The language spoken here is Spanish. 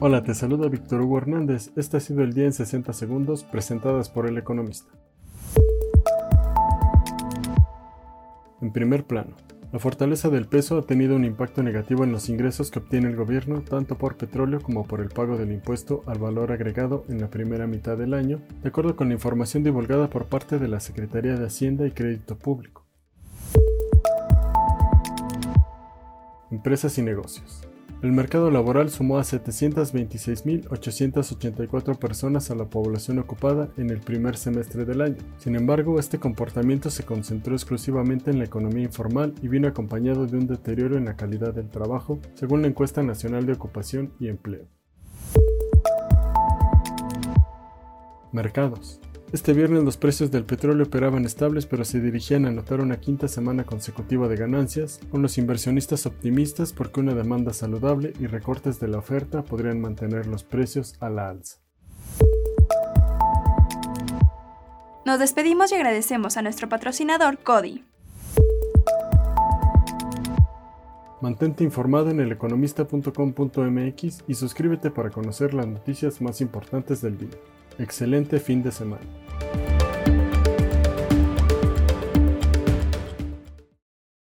Hola, te saluda Víctor Hugo Hernández. Este ha sido el día en 60 segundos presentadas por El Economista. En primer plano, la fortaleza del peso ha tenido un impacto negativo en los ingresos que obtiene el gobierno tanto por petróleo como por el pago del impuesto al valor agregado en la primera mitad del año, de acuerdo con la información divulgada por parte de la Secretaría de Hacienda y Crédito Público. Empresas y negocios. El mercado laboral sumó a 726.884 personas a la población ocupada en el primer semestre del año. Sin embargo, este comportamiento se concentró exclusivamente en la economía informal y vino acompañado de un deterioro en la calidad del trabajo, según la encuesta nacional de ocupación y empleo. Mercados. Este viernes los precios del petróleo operaban estables pero se dirigían a notar una quinta semana consecutiva de ganancias, con los inversionistas optimistas porque una demanda saludable y recortes de la oferta podrían mantener los precios a la alza. Nos despedimos y agradecemos a nuestro patrocinador Cody. Mantente informado en eleconomista.com.mx y suscríbete para conocer las noticias más importantes del día. Excelente fin de semana.